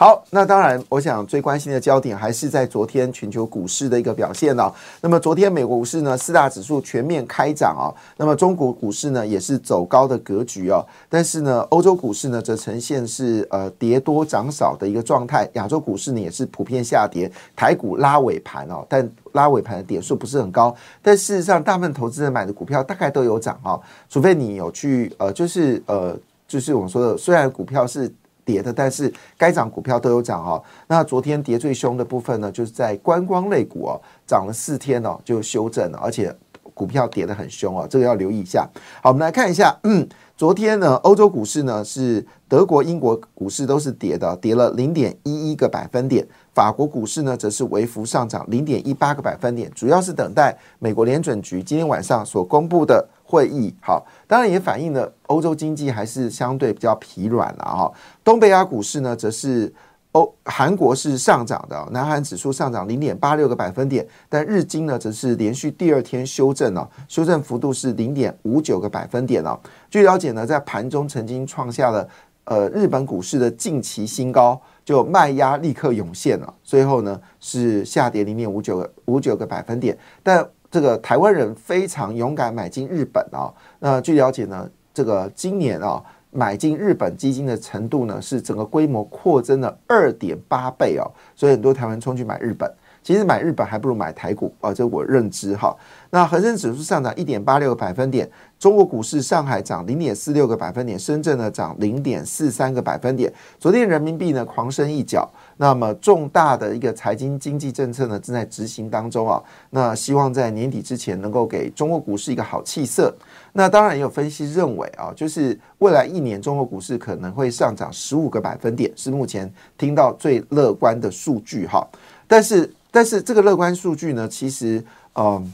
好，那当然，我想最关心的焦点还是在昨天全球股市的一个表现哦。那么昨天美国股市呢，四大指数全面开涨啊，那么中国股市呢也是走高的格局哦，但是呢，欧洲股市呢则呈现是。呃，跌多涨少的一个状态，亚洲股市呢也是普遍下跌，台股拉尾盘哦，但拉尾盘的点数不是很高，但事实上大部分投资人买的股票大概都有涨哦，除非你有去呃，就是呃，就是我们说的，虽然股票是跌的，但是该涨股票都有涨哦。那昨天跌最凶的部分呢，就是在观光类股哦，涨了四天哦就修正了，而且股票跌得很凶哦，这个要留意一下。好，我们来看一下，嗯。昨天呢，欧洲股市呢是德国、英国股市都是跌的，跌了零点一一个百分点。法国股市呢则是微幅上涨零点一八个百分点，主要是等待美国联准局今天晚上所公布的会议。好，当然也反映了欧洲经济还是相对比较疲软了哈。东北亚股市呢则是。欧韩国是上涨的，南韩指数上涨零点八六个百分点，但日经呢则是连续第二天修正了，修正幅度是零点五九个百分点哦。据了解呢，在盘中曾经创下了呃日本股市的近期新高，就卖压立刻涌现了，最后呢是下跌零点五九个五九个百分点。但这个台湾人非常勇敢买进日本啊，那据了解呢，这个今年啊。买进日本基金的程度呢，是整个规模扩增了二点八倍哦，所以很多台湾冲去买日本。其实买日本还不如买台股啊，这我认知哈。那恒生指数上涨一点八六个百分点，中国股市上海涨零点四六个百分点，深圳呢涨零点四三个百分点。昨天人民币呢狂升一角，那么重大的一个财经经济政策呢正在执行当中啊，那希望在年底之前能够给中国股市一个好气色。那当然也有分析认为啊，就是未来一年中国股市可能会上涨十五个百分点，是目前听到最乐观的数据哈，但是。但是这个乐观数据呢，其实嗯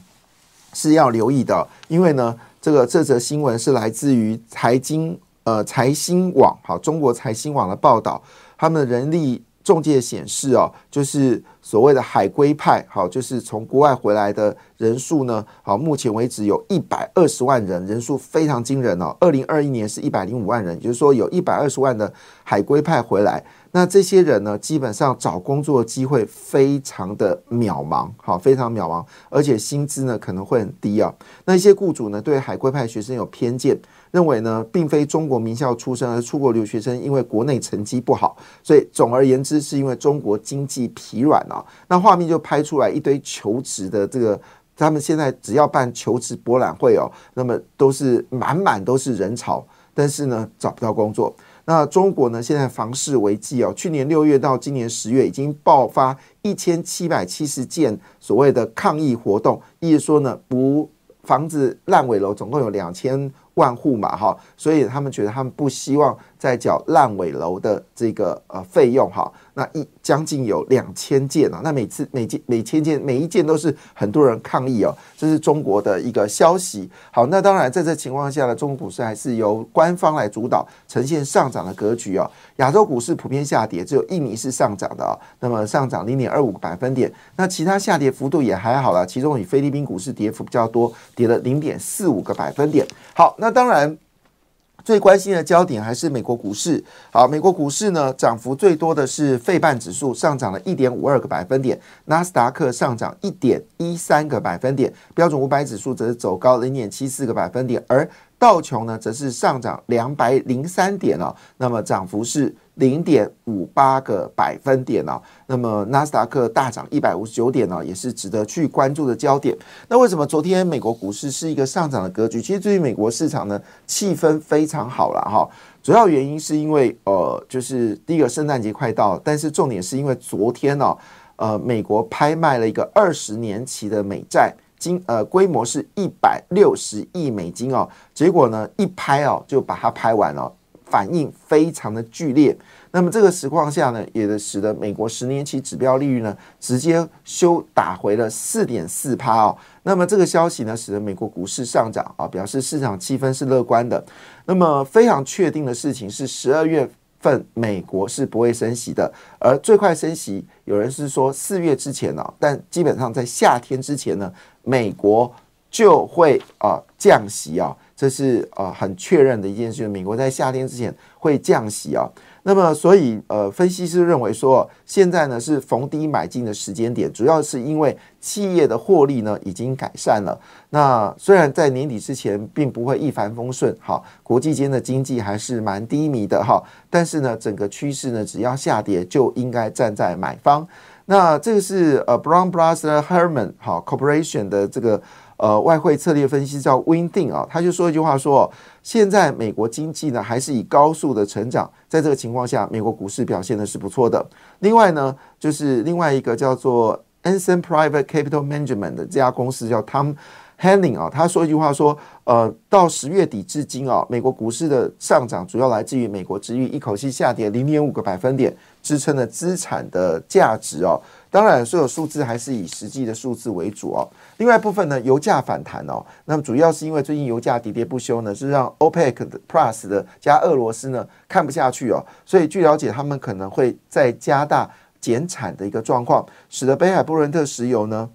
是要留意的，因为呢，这个这则新闻是来自于财经呃财新网好中国财新网的报道，他们人力中介显示哦，就是所谓的海归派好，就是从国外回来的人数呢，好，目前为止有一百二十万人，人数非常惊人哦。二零二一年是一百零五万人，也就是说有一百二十万的海归派回来。那这些人呢，基本上找工作机会非常的渺茫，好，非常渺茫，而且薪资呢可能会很低啊。那一些雇主呢，对海归派学生有偏见，认为呢，并非中国名校出身而出国留学生，因为国内成绩不好，所以总而言之，是因为中国经济疲软啊。那画面就拍出来一堆求职的这个，他们现在只要办求职博览会哦，那么都是满满都是人潮，但是呢，找不到工作。那中国呢？现在房市危机哦，去年六月到今年十月，已经爆发一千七百七十件所谓的抗议活动，意思说呢，不房子烂尾楼总共有两千万户嘛，哈，所以他们觉得他们不希望再缴烂尾楼的这个呃费用哈。那一将近有两千件啊，那每次每件每千件每一件都是很多人抗议哦，这是中国的一个消息。好，那当然在这情况下呢，中国股市还是由官方来主导，呈现上涨的格局哦。亚洲股市普遍下跌，只有印尼是上涨的啊，那么上涨零点二五个百分点。那其他下跌幅度也还好了，其中以菲律宾股市跌幅比较多，跌了零点四五个百分点。好，那那当然。最关心的焦点还是美国股市。好，美国股市呢，涨幅最多的是费半指数上涨了一点五二个百分点，纳斯达克上涨一点一三个百分点，标准五百指数则是走高零点七四个百分点，而道琼呢，则是上涨两百零三点哦，那么涨幅是。零点五八个百分点哦，那么纳斯达克大涨一百五十九点呢，也是值得去关注的焦点。那为什么昨天美国股市是一个上涨的格局？其实对于美国市场呢，气氛非常好了哈。主要原因是因为呃，就是第一个圣诞节快到，但是重点是因为昨天呢，呃，美国拍卖了一个二十年期的美债，金呃规模是一百六十亿美金哦，结果呢一拍哦就把它拍完了。反应非常的剧烈。那么这个实况下呢，也使得美国十年期指标利率呢直接修打回了四点四趴哦。那么这个消息呢，使得美国股市上涨啊，表示市场气氛是乐观的。那么非常确定的事情是，十二月份美国是不会升息的，而最快升息，有人是说四月之前呢，但基本上在夏天之前呢，美国就会啊降息啊，这是啊很确认的一件事，美国在夏天之前会降息啊。那么，所以呃，分析师认为说，现在呢是逢低买进的时间点，主要是因为企业的获利呢已经改善了。那虽然在年底之前并不会一帆风顺，哈，国际间的经济还是蛮低迷的哈，但是呢，整个趋势呢，只要下跌就应该站在买方。那这个是呃，Brown Brothers Herman 哈 Corporation 的这个。呃，外汇策略分析叫 Winding 啊，他就说一句话说，现在美国经济呢还是以高速的成长，在这个情况下，美国股市表现的是不错的。另外呢，就是另外一个叫做 Anson Private Capital Management 的这家公司叫 Tom Henning 啊，他说一句话说，呃，到十月底至今啊，美国股市的上涨主要来自于美国之于一口气下跌零点五个百分点，支撑了资产的价值哦。当然，所有数字还是以实际的数字为主哦。另外一部分呢，油价反弹哦，那么主要是因为最近油价跌跌不休呢，是让 OPEC 的 Plus 的加俄罗斯呢看不下去哦，所以据了解，他们可能会再加大减产的一个状况，使得北海布伦特石油呢。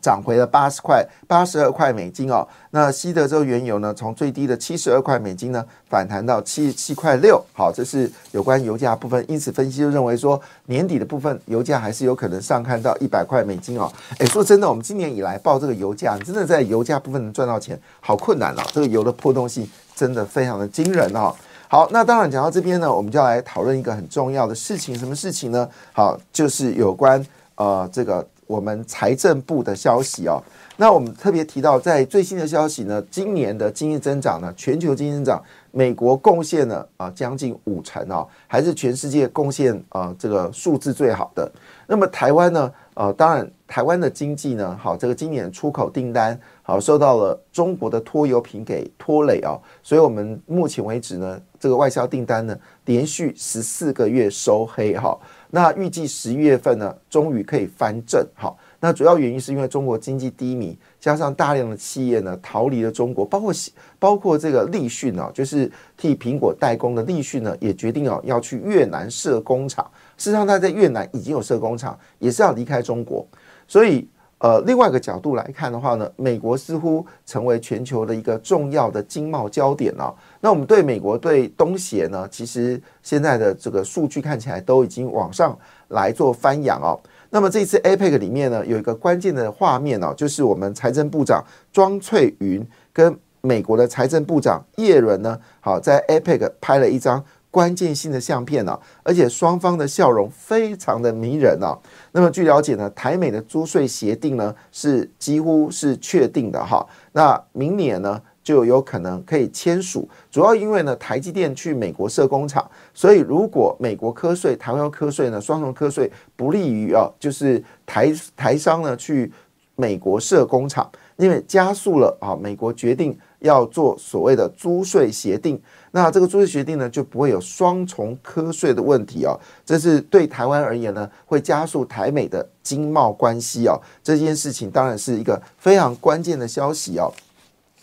涨回了八十块、八十二块美金哦。那西德州原油呢，从最低的七十二块美金呢，反弹到七十七块六。好，这是有关油价部分。因此，分析就认为说，年底的部分油价还是有可能上看到一百块美金哦。诶，说真的，我们今年以来报这个油价，真的在油价部分能赚到钱，好困难哦。这个油的波动性真的非常的惊人哦。好，那当然讲到这边呢，我们就要来讨论一个很重要的事情，什么事情呢？好，就是有关呃这个。我们财政部的消息哦，那我们特别提到，在最新的消息呢，今年的经济增长呢，全球经济增长，美国贡献了啊将近五成哦，还是全世界贡献啊这个数字最好的。那么台湾呢，呃，当然台湾的经济呢，好，这个今年出口订单好受到了中国的拖油瓶给拖累哦，所以我们目前为止呢，这个外销订单呢，连续十四个月收黑哈。那预计十一月份呢，终于可以翻正。好，那主要原因是因为中国经济低迷，加上大量的企业呢逃离了中国，包括包括这个立讯啊，就是替苹果代工的立讯呢，也决定哦要去越南设工厂。事实上，它在越南已经有设工厂，也是要离开中国，所以。呃，另外一个角度来看的话呢，美国似乎成为全球的一个重要的经贸焦点哦。那我们对美国对东协呢，其实现在的这个数据看起来都已经往上来做翻扬哦。那么这次 APEC 里面呢，有一个关键的画面哦，就是我们财政部长庄翠云跟美国的财政部长叶伦呢，好在 APEC 拍了一张。关键性的相片呢，而且双方的笑容非常的迷人啊。那么据了解呢，台美的租税协定呢是几乎是确定的哈。那明年呢就有可能可以签署，主要因为呢台积电去美国设工厂，所以如果美国科税，台湾科税呢，双重科税不利于啊，就是台台商呢去美国设工厂，因为加速了啊，美国决定要做所谓的租税协定。那这个租税协定呢，就不会有双重课税的问题哦。这是对台湾而言呢，会加速台美的经贸关系哦。这件事情当然是一个非常关键的消息哦。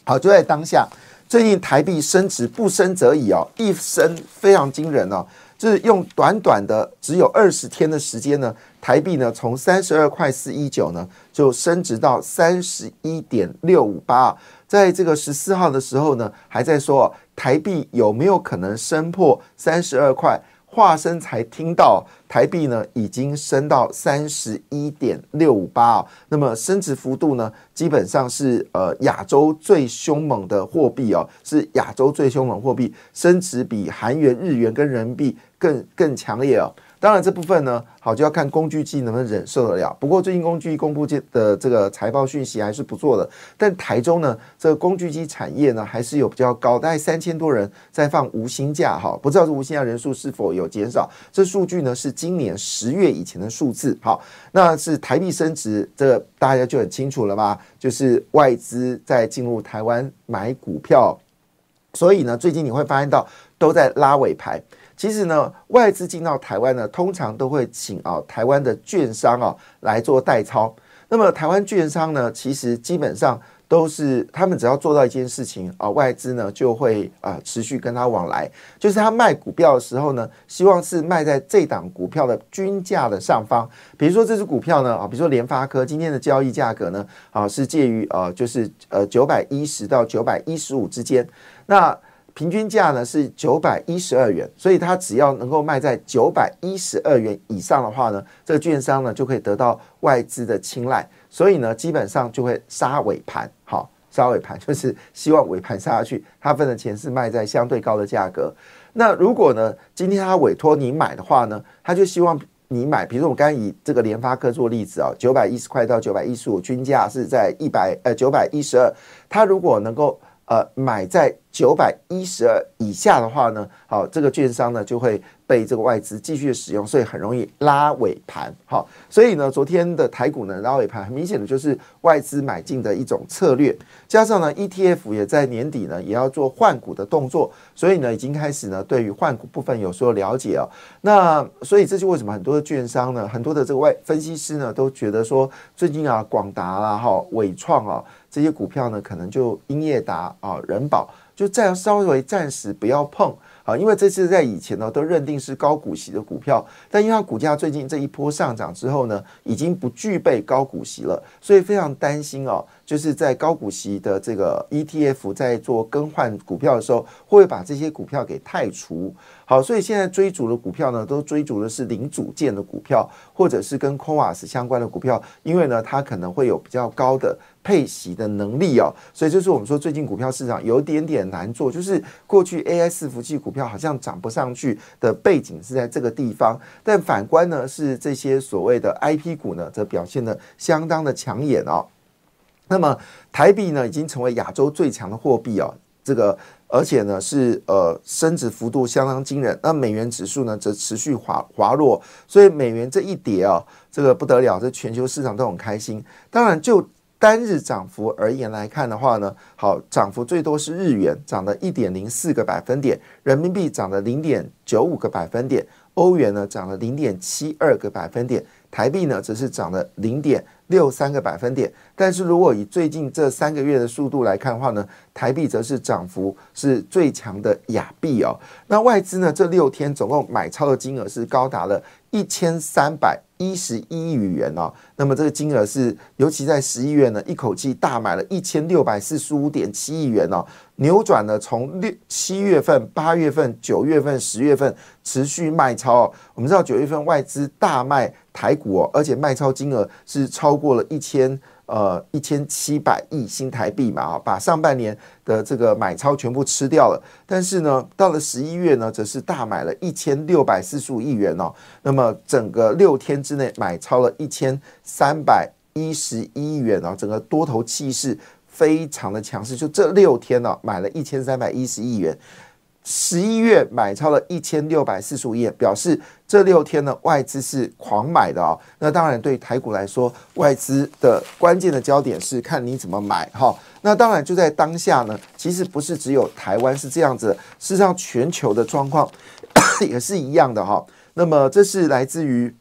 好，就在当下，最近台币升值不升则已哦，一升非常惊人哦。就是用短短的只有二十天的时间呢，台币呢从三十二块四一九呢就升值到三十一点六五八。在这个十四号的时候呢，还在说台币有没有可能升破三十二块？华生才听到台币呢已经升到三十一点六五八啊，那么升值幅度呢基本上是呃亚洲最凶猛的货币哦，是亚洲最凶猛货币，升值比韩元、日元跟人民币更更强烈哦。当然，这部分呢，好就要看工具机能不能忍受得了。不过，最近工具机公布的这个财报讯息还是不错的。但台中呢，这个工具机产业呢，还是有比较高，大概三千多人在放无薪假哈。不知道这无薪假人数是否有减少？这数据呢是今年十月以前的数字。好，那是台币升值，这大家就很清楚了吧？就是外资在进入台湾买股票，所以呢，最近你会发现到。都在拉尾盘。其实呢，外资进到台湾呢，通常都会请啊台湾的券商啊来做代操。那么台湾券商呢，其实基本上都是他们只要做到一件事情啊，外资呢就会啊持续跟他往来。就是他卖股票的时候呢，希望是卖在这档股票的均价的上方。比如说这只股票呢啊，比如说联发科今天的交易价格呢啊是介于呃就是呃九百一十到九百一十五之间。那平均价呢是九百一十二元，所以它只要能够卖在九百一十二元以上的话呢，这个券商呢就可以得到外资的青睐，所以呢基本上就会杀尾盘，好杀尾盘 就是希望尾盘杀下去，他分的钱是卖在相对高的价格。那如果呢今天他委托你买的话呢，他就希望你买，比如说我刚刚以这个联发科做例子啊，九百一十块到九百一十五，均价是在一百呃九百一十二，他如果能够呃买在。九百一十二以下的话呢，好，这个券商呢就会被这个外资继续使用，所以很容易拉尾盘。好，所以呢，昨天的台股呢拉尾盘，很明显的就是外资买进的一种策略。加上呢，ETF 也在年底呢也要做换股的动作，所以呢已经开始呢对于换股部分有所了解哦。那所以这就为什么很多的券商呢，很多的这个外分析师呢都觉得说，最近啊广达啦、哈伟创啊这些股票呢，可能就英业达啊、人保。就再稍微暂时不要碰啊，因为这次在以前呢都认定是高股息的股票，但因为它股价最近这一波上涨之后呢，已经不具备高股息了，所以非常担心哦，就是在高股息的这个 ETF 在做更换股票的时候，会不会把这些股票给汰除？好，所以现在追逐的股票呢，都追逐的是零组件的股票，或者是跟 c o a s 相关的股票，因为呢，它可能会有比较高的。配息的能力哦，所以就是我们说最近股票市场有点点难做，就是过去 AI 伺服器股票好像涨不上去的背景是在这个地方，但反观呢是这些所谓的 IP 股呢，则表现的相当的抢眼哦。那么台币呢已经成为亚洲最强的货币哦，这个而且呢是呃升值幅度相当惊人，那美元指数呢则持续滑滑落，所以美元这一跌啊，这个不得了，这全球市场都很开心。当然就单日涨幅而言来看的话呢，好，涨幅最多是日元涨了一点零四个百分点，人民币涨了零点九五个百分点，欧元呢涨了零点七二个百分点，台币呢则是涨了零点六三个百分点。但是如果以最近这三个月的速度来看的话呢，台币则是涨幅是最强的亚币哦。那外资呢这六天总共买超的金额是高达了一千三百。一十一亿元哦，那么这个金额是，尤其在十一月呢，一口气大买了一千六百四十五点七亿元哦，扭转了从六七月份、八月份、九月份、十月份持续卖超。我们知道九月份外资大卖台股哦，而且卖超金额是超过了一千。呃，一千七百亿新台币嘛，啊，把上半年的这个买超全部吃掉了。但是呢，到了十一月呢，则是大买了一千六百四十五亿元哦。那么整个六天之内买超了一千三百一十一亿元哦，整个多头气势非常的强势。就这六天呢，买了一千三百一十亿元。十一月买超了一千六百四十五亿，表示这六天呢外资是狂买的哦。那当然对台股来说，外资的关键的焦点是看你怎么买哈。那当然就在当下呢，其实不是只有台湾是这样子，事实上全球的状况 也是一样的哈。那么这是来自于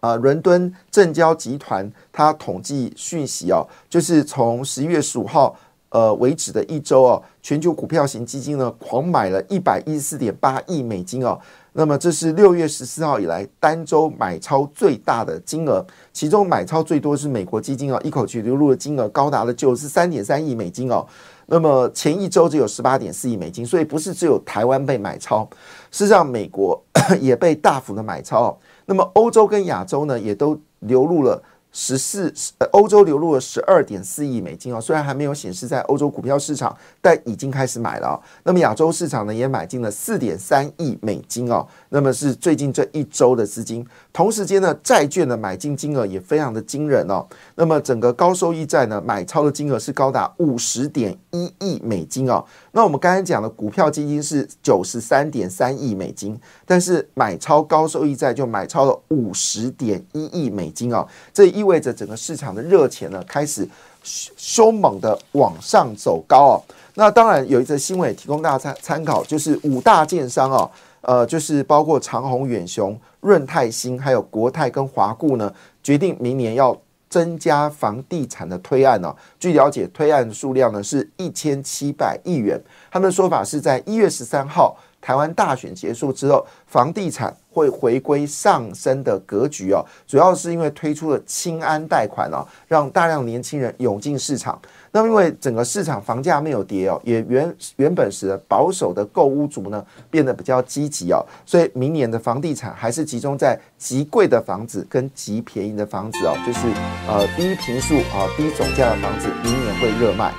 啊伦敦证交集团它统计讯息哦，就是从十一月十五号。呃，为止的一周哦，全球股票型基金呢狂买了一百一十四点八亿美金哦，那么这是六月十四号以来单周买超最大的金额，其中买超最多是美国基金哦，一口气流入的金额高达了九十三点三亿美金哦，那么前一周只有十八点四亿美金，所以不是只有台湾被买超，事实上美国 也被大幅的买超，那么欧洲跟亚洲呢也都流入了。十四，呃欧洲流入了十二点四亿美金哦，虽然还没有显示在欧洲股票市场，但已经开始买了。那么亚洲市场呢，也买进了四点三亿美金哦，那么是最近这一周的资金。同时间呢，债券的买进金额也非常的惊人哦。那么整个高收益债呢，买超的金额是高达五十点一亿美金哦。那我们刚才讲的股票基金是九十三点三亿美金，但是买超高收益债就买超了五十点一亿美金哦，这意意味着整个市场的热钱呢开始凶猛的往上走高哦。那当然有一则新闻也提供大家参参考，就是五大建商啊，呃，就是包括长虹、远雄、润泰新，还有国泰跟华固呢，决定明年要增加房地产的推案呢。据了解，推案数量呢是一千七百亿元。他们的说法是在一月十三号台湾大选结束之后，房地产。会回归上升的格局哦，主要是因为推出了清安贷款哦，让大量年轻人涌进市场。那么因为整个市场房价没有跌哦，也原原本时保守的购屋族呢变得比较积极哦，所以明年的房地产还是集中在极贵的房子跟极便宜的房子哦，就是呃低平数啊低总价的房子，明年会热卖。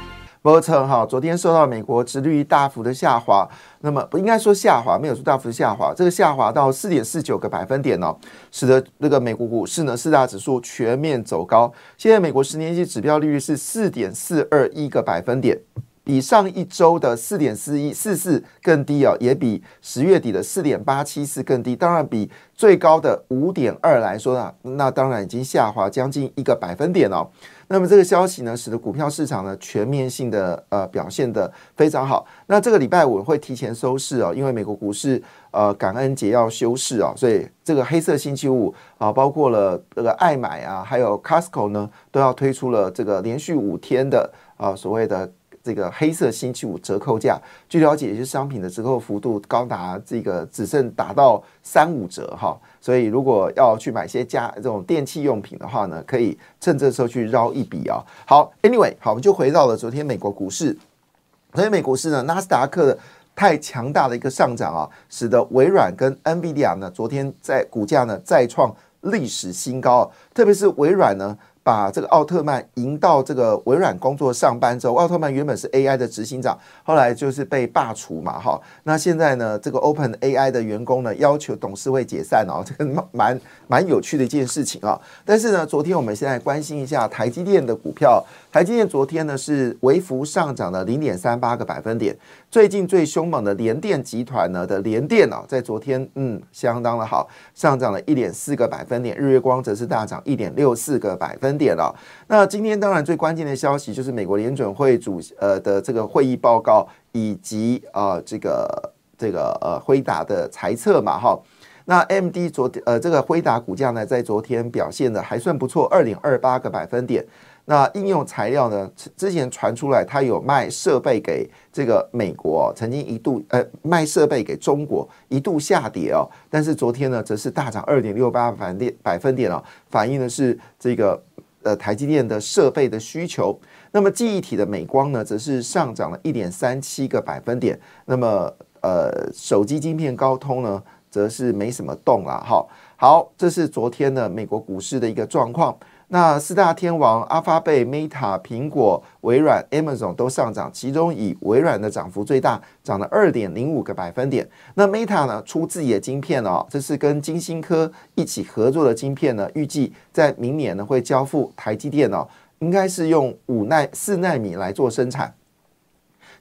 波特哈，昨天受到美国殖率大幅的下滑，那么不应该说下滑，没有说大幅下滑，这个下滑到四点四九个百分点哦，使得那个美国股市呢四大指数全面走高。现在美国十年期指标利率是四点四二一个百分点，比上一周的四点四一四四更低哦，也比十月底的四点八七四更低。当然，比最高的五点二来说呢，那当然已经下滑将近一个百分点哦。那么这个消息呢，使得股票市场呢全面性的呃表现的非常好。那这个礼拜五会提前收市哦，因为美国股市呃感恩节要休市啊，所以这个黑色星期五啊，包括了这个爱买啊，还有 Costco 呢，都要推出了这个连续五天的啊所谓的。这个黑色星期五折扣价，据了解，也是商品的折扣幅度高达这个只剩达到三五折哈，所以如果要去买些家这种电器用品的话呢，可以趁这时候去捞一笔啊。好，Anyway，好，我们就回到了昨天美国股市，昨天美国股市呢，纳斯达克的太强大的一个上涨啊，使得微软跟 NVIDIA 呢，昨天在股价呢再创历史新高，特别是微软呢。把这个奥特曼引到这个微软工作上班之后，奥特曼原本是 AI 的执行长，后来就是被罢除嘛，哈。那现在呢，这个 Open AI 的员工呢要求董事会解散哦，这个蛮蛮有趣的一件事情啊。但是呢，昨天我们现在关心一下台积电的股票，台积电昨天呢是微幅上涨了零点三八个百分点。最近最凶猛的联电集团呢的联电啊，在昨天嗯相当的好，上涨了一点四个百分点，日月光则是大涨一点六四个百分。点了，那今天当然最关键的消息就是美国联准会主呃的这个会议报告以及啊这个这个呃辉达的财测嘛哈，那 M D 昨天呃这个辉达股价呢在昨天表现的还算不错，二点二八个百分点。那应用材料呢之前传出来它有卖设备给这个美国，曾经一度呃卖设备给中国一度下跌哦，但是昨天呢则是大涨二点六八百分点百分点哦，反映的是这个。呃，台积电的设备的需求，那么记忆体的美光呢，则是上涨了一点三七个百分点。那么，呃，手机晶片高通呢，则是没什么动了。哈，好，这是昨天的美国股市的一个状况。那四大天王阿发贝、Meta、苹果、微软、Amazon 都上涨，其中以微软的涨幅最大，涨了二点零五个百分点。那 Meta 呢，出自己的晶片哦，这是跟金星科一起合作的晶片呢，预计在明年呢会交付台积电哦，应该是用五奈四纳米来做生产。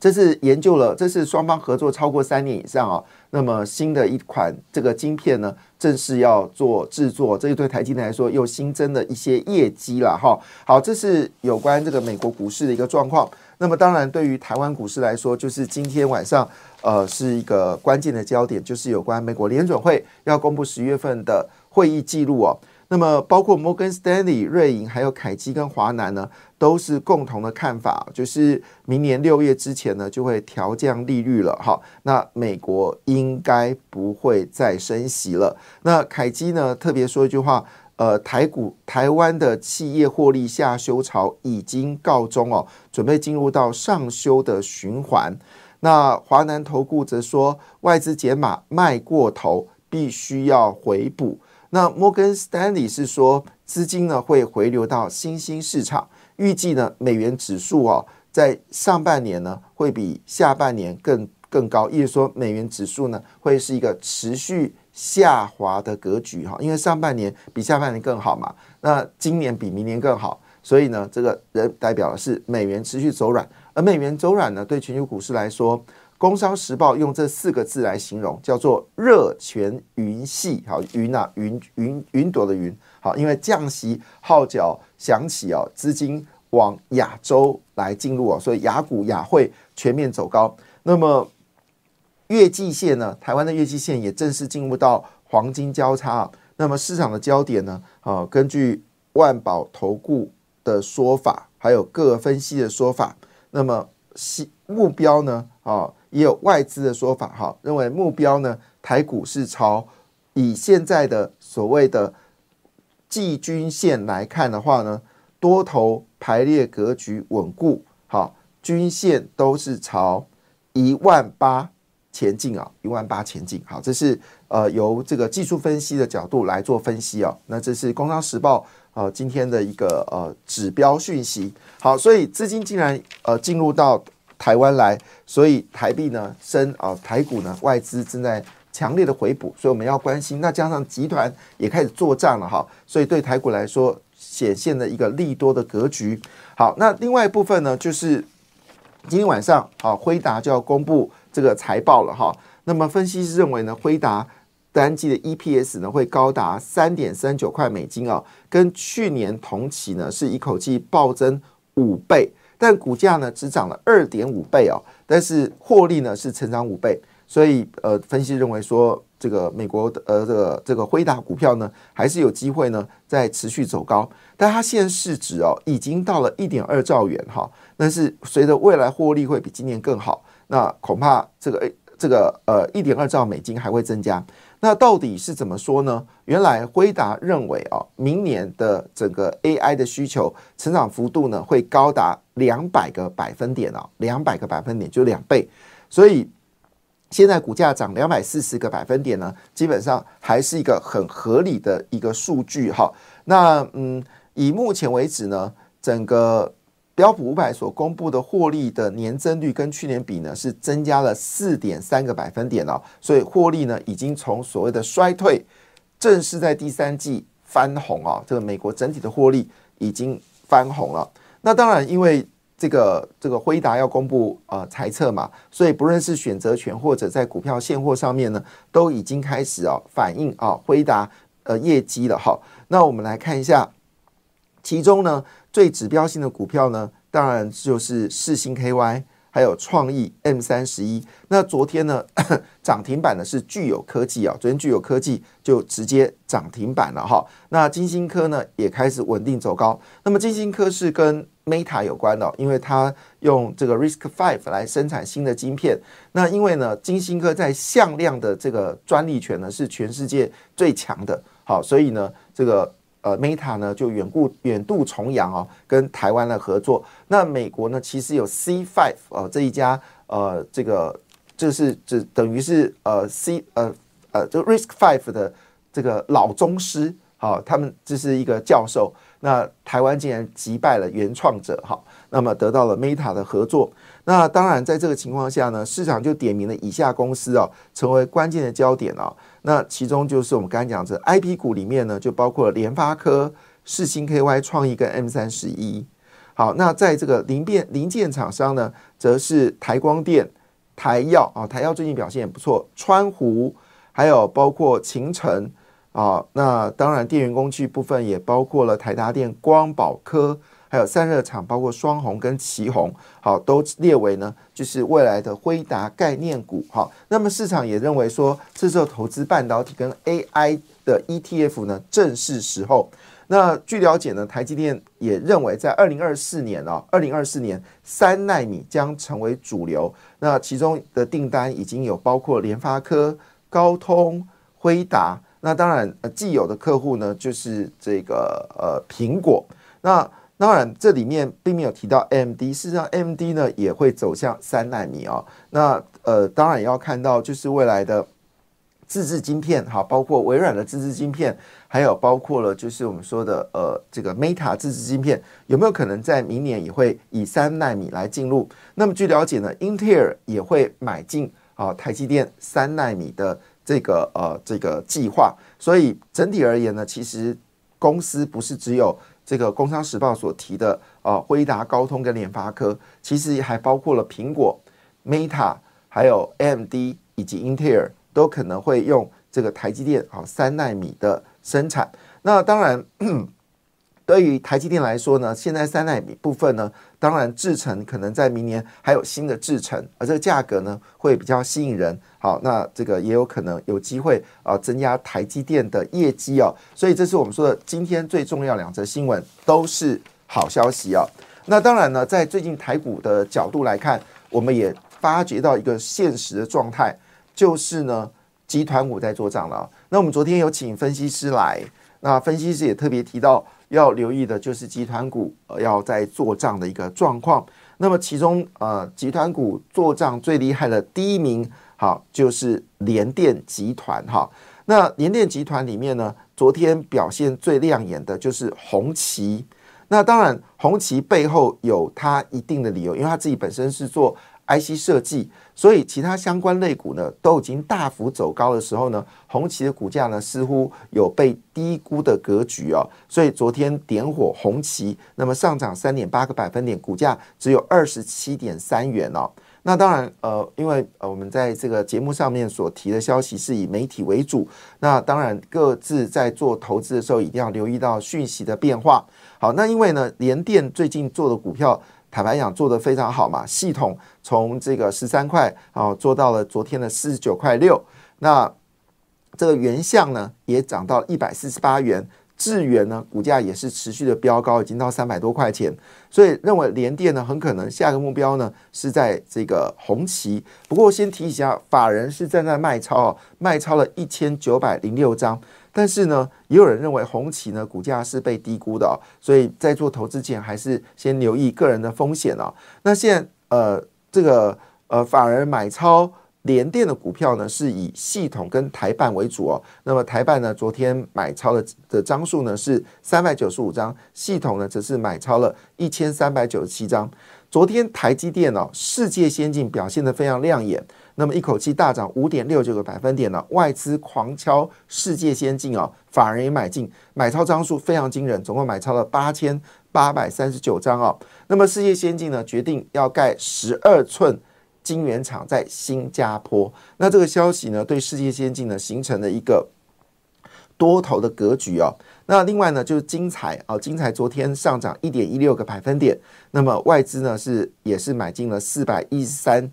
这是研究了，这是双方合作超过三年以上啊。那么新的一款这个晶片呢，正式要做制作，这对台积电来说又新增了一些业绩了哈。好，这是有关这个美国股市的一个状况。那么当然，对于台湾股市来说，就是今天晚上呃是一个关键的焦点，就是有关美国联准会要公布十月份的会议记录哦。那么，包括摩根斯丹利、瑞银、还有凯基跟华南呢，都是共同的看法，就是明年六月之前呢，就会调降利率了。哈，那美国应该不会再升息了。那凯基呢，特别说一句话，呃，台股台湾的企业获利下修潮已经告终哦，准备进入到上修的循环。那华南投顾则说，外资解码卖过头，必须要回补。那摩根斯丹利是说，资金呢会回流到新兴市场，预计呢美元指数哦，在上半年呢会比下半年更更高，意思说美元指数呢会是一个持续下滑的格局哈，因为上半年比下半年更好嘛，那今年比明年更好，所以呢这个人代表的是美元持续走软，而美元走软呢对全球股市来说。工商时报用这四个字来形容，叫做热泉云系。好，云啊，云云云朵的云。好，因为降息号角响起哦，资金往亚洲来进入哦，所以雅股雅汇全面走高。那么月季线呢？台湾的月季线也正式进入到黄金交叉。那么市场的焦点呢？啊，根据万宝投顾的说法，还有各分析的说法，那么目目标呢？啊，也有外资的说法哈，认为目标呢，台股是朝以现在的所谓的季均线来看的话呢，多头排列格局稳固，好，均线都是朝一万八。前进啊，一万八前进。好，这是呃由这个技术分析的角度来做分析啊。那这是《工商时报》呃今天的一个呃指标讯息。好，所以资金竟然呃进入到台湾来，所以台币呢升啊，台股呢外资正在强烈的回补，所以我们要关心。那加上集团也开始做账了哈，所以对台股来说显现了一个利多的格局。好，那另外一部分呢，就是今天晚上啊，辉达就要公布。这个财报了哈，那么分析师认为呢，辉达单季的 EPS 呢会高达三点三九块美金啊，跟去年同期呢是一口气暴增五倍，但股价呢只涨了二点五倍哦，但是获利呢是成长五倍，所以呃，分析认为说这个美国的呃这个这个辉达股票呢还是有机会呢在持续走高，但它现市值哦已经到了一点二兆元哈，但是随着未来获利会比今年更好。那恐怕这个这个呃一点二兆美金还会增加。那到底是怎么说呢？原来辉达认为啊，明年的整个 AI 的需求成长幅度呢会高达两百个百分点啊，两百个百分点就两倍。所以现在股价涨两百四十个百分点呢，基本上还是一个很合理的一个数据哈。那嗯，以目前为止呢，整个。标普五百所公布的获利的年增率跟去年比呢，是增加了四点三个百分点哦，所以获利呢已经从所谓的衰退，正式在第三季翻红啊，这个美国整体的获利已经翻红了。那当然，因为这个这个辉达要公布呃财测嘛，所以不论是选择权或者在股票现货上面呢，都已经开始啊反映啊辉达呃业绩了哈。那我们来看一下，其中呢。最指标性的股票呢，当然就是四星 KY，还有创意 M 三十一。那昨天呢，涨停板的是具有科技啊，昨天具有科技就直接涨停板了哈。那金星科呢也开始稳定走高。那么金星科是跟 Meta 有关的，因为它用这个 Risk Five 来生产新的晶片。那因为呢，金星科在向量的这个专利权呢是全世界最强的，好，所以呢这个。呃，Meta 呢就远顾远渡重洋哦，跟台湾的合作。那美国呢，其实有 C Five 呃这一家呃这个就是这等于是呃 C 呃呃就 Risk Five 的这个老宗师，好，他们这是一个教授。那台湾竟然击败了原创者，哈，那么得到了 Meta 的合作。那当然，在这个情况下呢，市场就点名了以下公司哦，成为关键的焦点哦。那其中就是我们刚才讲这 I P 股里面呢，就包括了联发科、世星 K Y、创意跟 M 三十一。好，那在这个零变零件厂商呢，则是台光电、台药啊，台药最近表现也不错，川湖，还有包括秦城啊。那当然，电源工具部分也包括了台达电、光宝科。还有散热厂，包括双红跟旗红，好，都列为呢，就是未来的辉达概念股，好，那么市场也认为说，这时候投资半导体跟 AI 的 ETF 呢，正是时候。那据了解呢，台积电也认为，在二零二四年啊，二零二四年三纳米将成为主流。那其中的订单已经有包括联发科、高通、辉达，那当然，既有的客户呢，就是这个呃苹果，那。当然，这里面并没有提到 M D，事实上 M D 呢也会走向三纳米啊。那呃，当然也要看到就是未来的自制晶片，哈，包括微软的自制晶片，还有包括了就是我们说的呃这个 Meta 自制晶片，有没有可能在明年也会以三纳米来进入？那么据了解呢，英特尔也会买进啊台积电三纳米的这个呃这个计划。所以整体而言呢，其实公司不是只有。这个《工商时报》所提的啊，辉达、高通跟联发科，其实还包括了苹果、Meta，还有 AMD 以及英特尔，都可能会用这个台积电啊三纳米的生产。那当然，对于台积电来说呢，现在三纳米部分呢，当然制程可能在明年还有新的制程，而这个价格呢会比较吸引人。好，那这个也有可能有机会啊，增加台积电的业绩哦。所以这是我们说的今天最重要两则新闻，都是好消息哦。那当然呢，在最近台股的角度来看，我们也发觉到一个现实的状态，就是呢，集团股在做账了。那我们昨天有请分析师来，那分析师也特别提到要留意的就是集团股呃要在做账的一个状况。那么其中呃，集团股做账最厉害的第一名，好就是联电集团哈。那联电集团里面呢，昨天表现最亮眼的就是红旗。那当然，红旗背后有它一定的理由，因为它自己本身是做 IC 设计，所以其他相关类股呢都已经大幅走高的时候呢，红旗的股价呢似乎有被低估的格局哦，所以昨天点火红旗，那么上涨三点八个百分点，股价只有二十七点三元哦。那当然，呃，因为呃，我们在这个节目上面所提的消息是以媒体为主，那当然各自在做投资的时候一定要留意到讯息的变化。好，那因为呢，联电最近做的股票，坦白讲做的非常好嘛，系统从这个十三块啊做到了昨天的四十九块六，那这个原相呢也涨到一百四十八元。智源呢，股价也是持续的飙高，已经到三百多块钱，所以认为联电呢，很可能下个目标呢是在这个红旗。不过先提一下，法人是站在卖超啊，卖超了一千九百零六张。但是呢，也有人认为红旗呢股价是被低估的，所以在做投资前还是先留意个人的风险啊。那现在呃，这个呃，法人买超。联电的股票呢，是以系统跟台办为主哦。那么台办呢，昨天买超的的张数呢是三百九十五张，系统呢则是买超了一千三百九十七张。昨天台积电哦，世界先进表现的非常亮眼，那么一口气大涨五点六九个百分点呢，外资狂敲世界先进哦，法人也买进，买超张数非常惊人，总共买超了八千八百三十九张哦。那么世界先进呢，决定要盖十二寸。晶圆厂在新加坡，那这个消息呢，对世界先进呢形成了一个多头的格局哦。那另外呢，就是精彩啊，精彩昨天上涨一点一六个百分点，那么外资呢是也是买进了四百一十三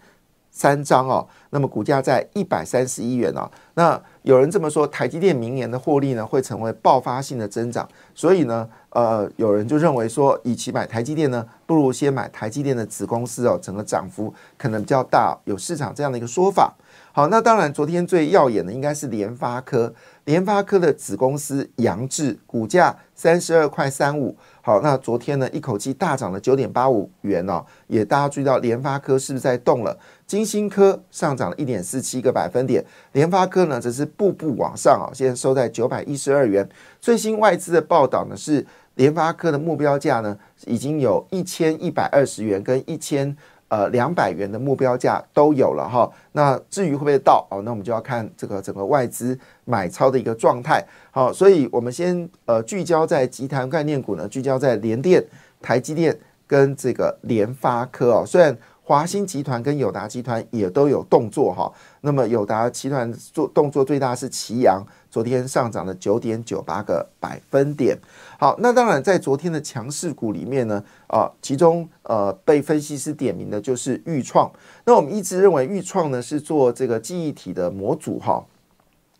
三张哦，那么股价在一百三十一元哦。那有人这么说，台积电明年的获利呢会成为爆发性的增长，所以呢。呃，有人就认为说，与其买台积电呢，不如先买台积电的子公司哦，整个涨幅可能比较大，有市场这样的一个说法。好，那当然，昨天最耀眼的应该是联发科，联发科的子公司扬智股价三十二块三五。好，那昨天呢，一口气大涨了九点八五元哦，也大家注意到联发科是不是在动了？金星科上涨了一点四七个百分点，联发科呢则是步步往上啊，现在收在九百一十二元。最新外资的报道呢是，联发科的目标价呢已经有一千一百二十元跟一千呃两百元的目标价都有了哈。那至于会不会到哦，那我们就要看这个整个外资买超的一个状态。好，所以我们先呃聚焦在集团概念股呢，聚焦在联电、台积电跟这个联发科哦。虽然华兴集团跟友达集团也都有动作哈，那么友达集团做动作最大是奇阳，昨天上涨了九点九八个百分点。好，那当然在昨天的强势股里面呢，啊，其中呃被分析师点名的就是豫创。那我们一直认为豫创呢是做这个记忆体的模组哈。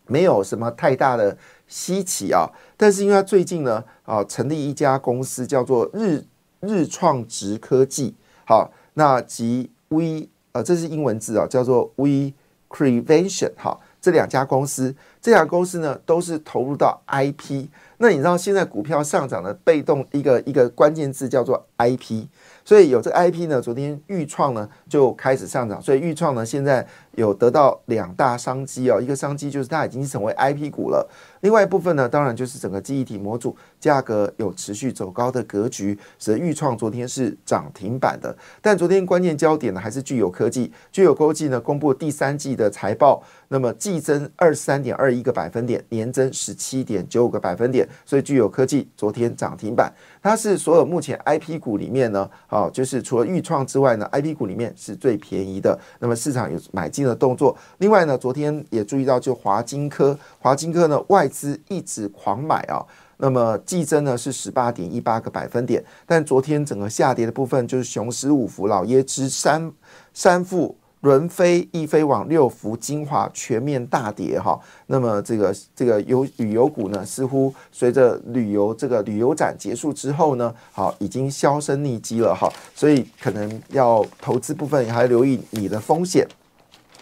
没有什么太大的稀奇啊，但是因为他最近呢啊成立一家公司叫做日日创直科技，好，那及 V 呃这是英文字啊，叫做 We Creation 哈，这两家公司，这两家公司呢都是投入到 IP，那你知道现在股票上涨的被动一个一个关键字叫做 IP。所以有这个 IP 呢，昨天预创呢就开始上涨，所以预创呢现在有得到两大商机哦，一个商机就是它已经成为 IP 股了，另外一部分呢，当然就是整个记忆体模组价格有持续走高的格局，使得预创昨天是涨停板的。但昨天关键焦点呢还是具有科技，具有科技呢公布第三季的财报，那么季增二十三点二一个百分点，年增十七点九五个百分点，所以具有科技昨天涨停板。它是所有目前 IP 股里面呢，好，就是除了豫创之外呢，IP 股里面是最便宜的。那么市场有买进的动作。另外呢，昨天也注意到，就华金科，华金科呢外资一直狂买啊。那么季增呢是十八点一八个百分点，但昨天整个下跌的部分就是雄狮五福、老椰汁、三三富。轮飞、易飞网、六福、精华全面大跌哈，那么这个这个游旅游股呢，似乎随着旅游这个旅游展结束之后呢，好已经销声匿迹了哈，所以可能要投资部分也还留意你的风险。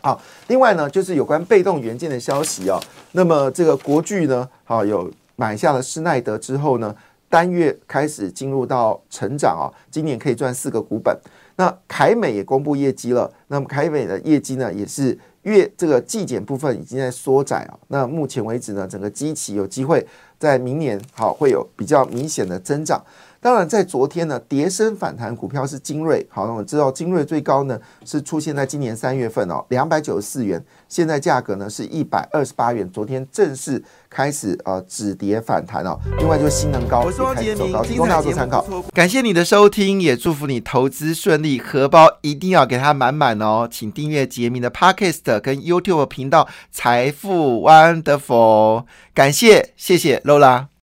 好，另外呢就是有关被动元件的消息啊，那么这个国巨呢，好有买下了施耐德之后呢，单月开始进入到成长啊，今年可以赚四个股本。那凯美也公布业绩了，那么凯美的业绩呢，也是月这个季减部分已经在缩窄啊。那目前为止呢，整个机器有机会在明年好会有比较明显的增长。当然，在昨天呢，跌升反弹股票是精锐。好，那我们知道精锐最高呢是出现在今年三月份哦，两百九十四元，现在价格呢是一百二十八元。昨天正式开始呃止跌反弹哦。另外就是新能高，我是汪杰明，提供大家做参考。感谢你的收听，也祝福你投资顺利，荷包一定要给它满满哦。请订阅杰明的 Podcast 跟 YouTube 频道财富 Wonderful。感谢，谢谢 Lola。